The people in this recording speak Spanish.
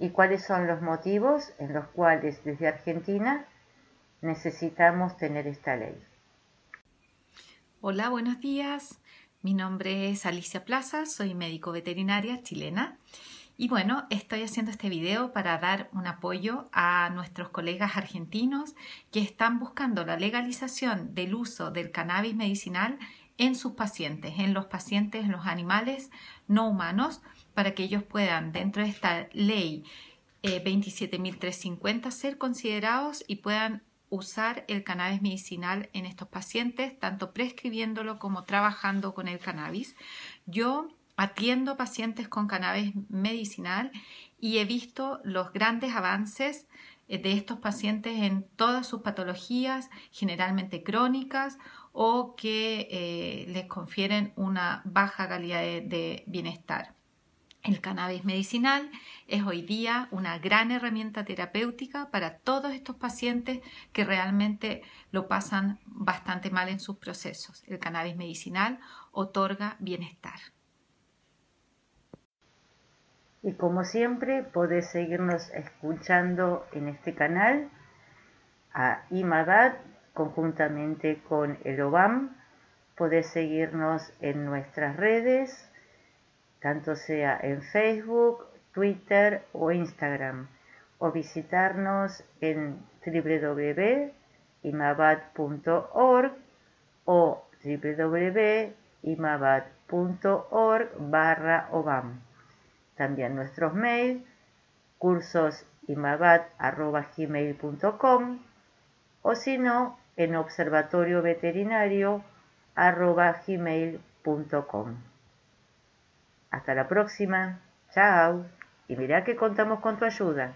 y cuáles son los motivos en los cuales desde Argentina necesitamos tener esta ley. Hola, buenos días. Mi nombre es Alicia Plaza, soy médico veterinaria chilena y bueno, estoy haciendo este video para dar un apoyo a nuestros colegas argentinos que están buscando la legalización del uso del cannabis medicinal en sus pacientes, en los pacientes, en los animales no humanos, para que ellos puedan, dentro de esta ley 27.350, eh, ser considerados y puedan usar el cannabis medicinal en estos pacientes, tanto prescribiéndolo como trabajando con el cannabis. Yo atiendo pacientes con cannabis medicinal y he visto los grandes avances de estos pacientes en todas sus patologías, generalmente crónicas o que eh, les confieren una baja calidad de, bienestar. El cannabis medicinal es hoy día una gran herramienta terapéutica para todos estos pacientes que realmente lo pasan bastante mal en sus procesos. El cannabis medicinal otorga bienestar. Y como siempre, podés seguirnos escuchando en este canal a IMAGAD conjuntamente con el OBAM. Podés seguirnos en nuestras redes, tanto sea en Facebook, Twitter o Instagram, o visitarnos en www.imabad.org o www.imabad.org barra OBAM. También nuestros mails, cursosimabat.gmail.com o si no, en observatorioveterinario.gmail.com. Hasta la próxima. Chao. Y mira que contamos con tu ayuda.